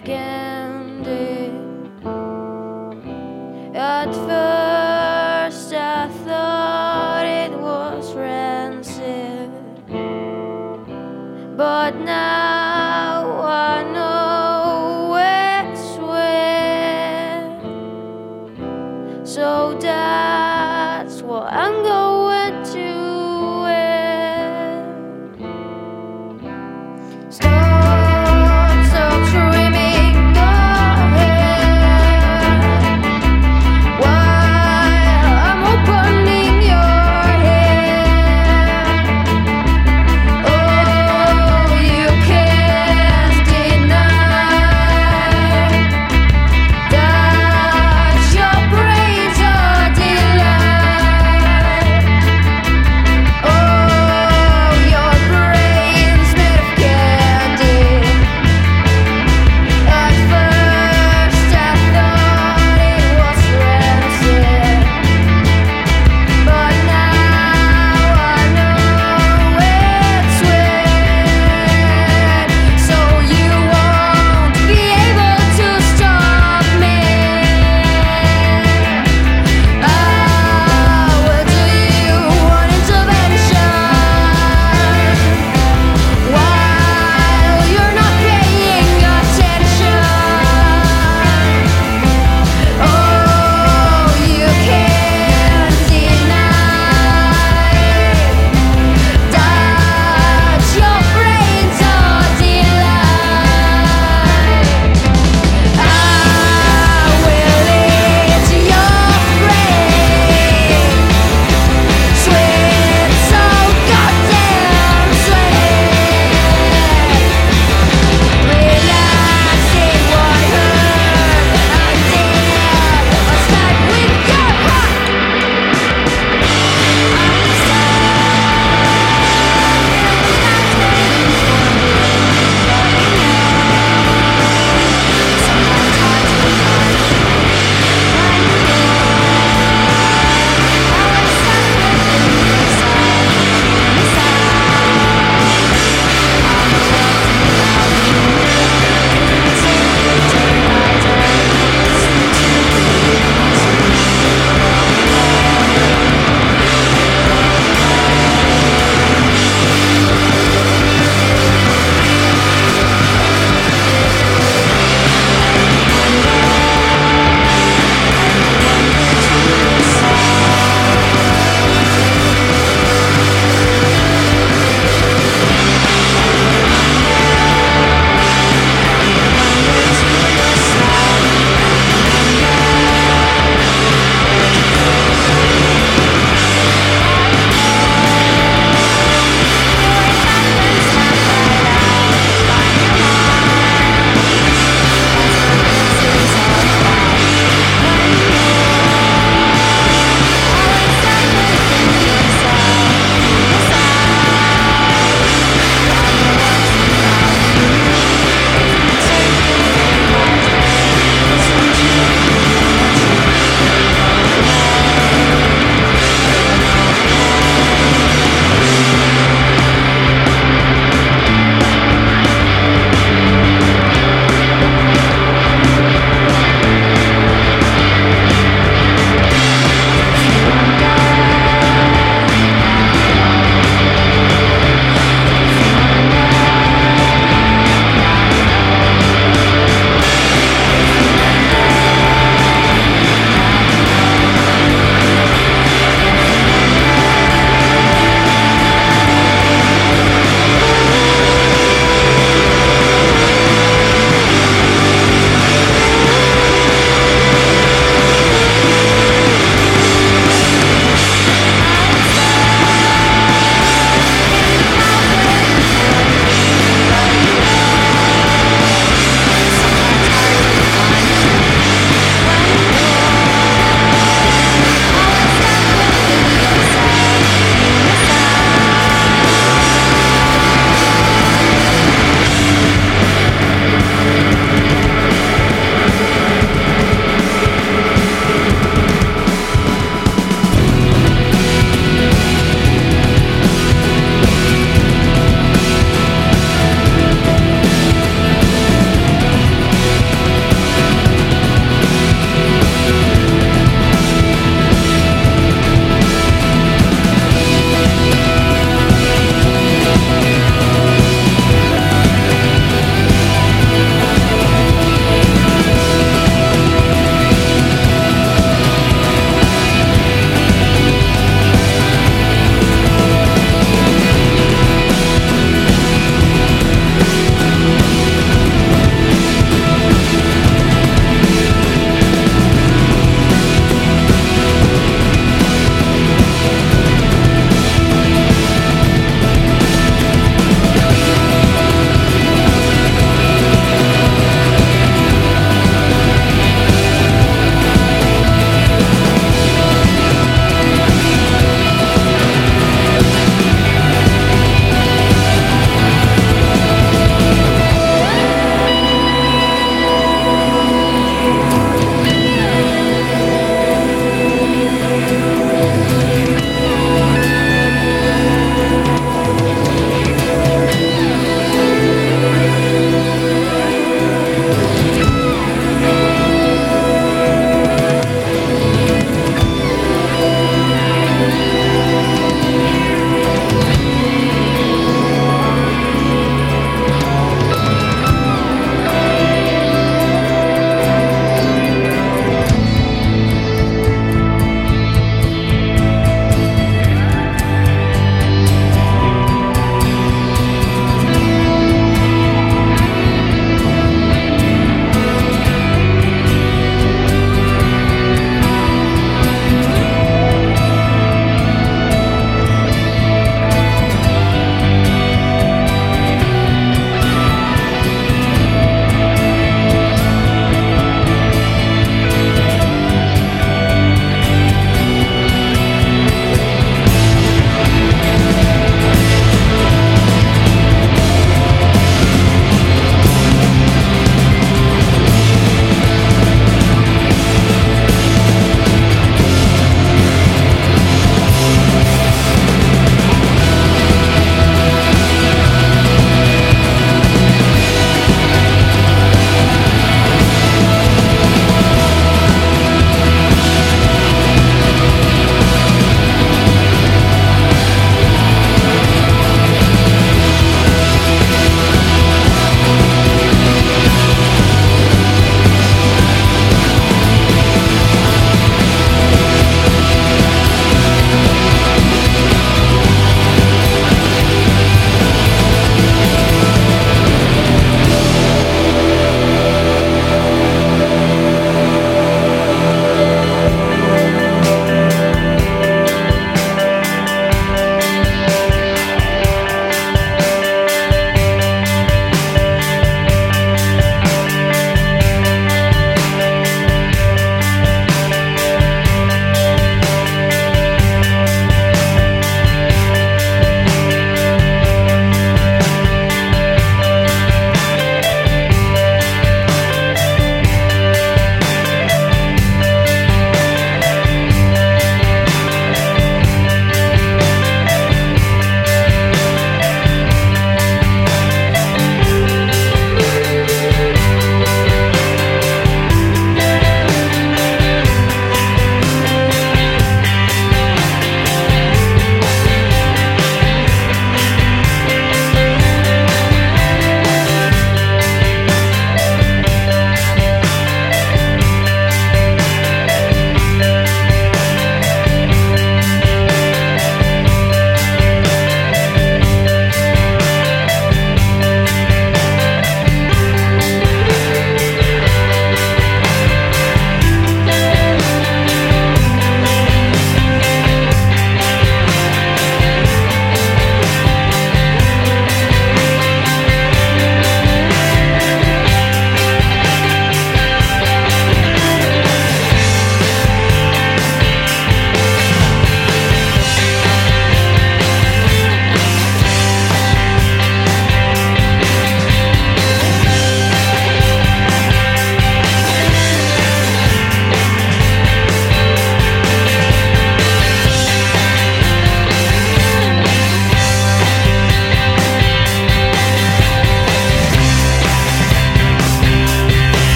skin.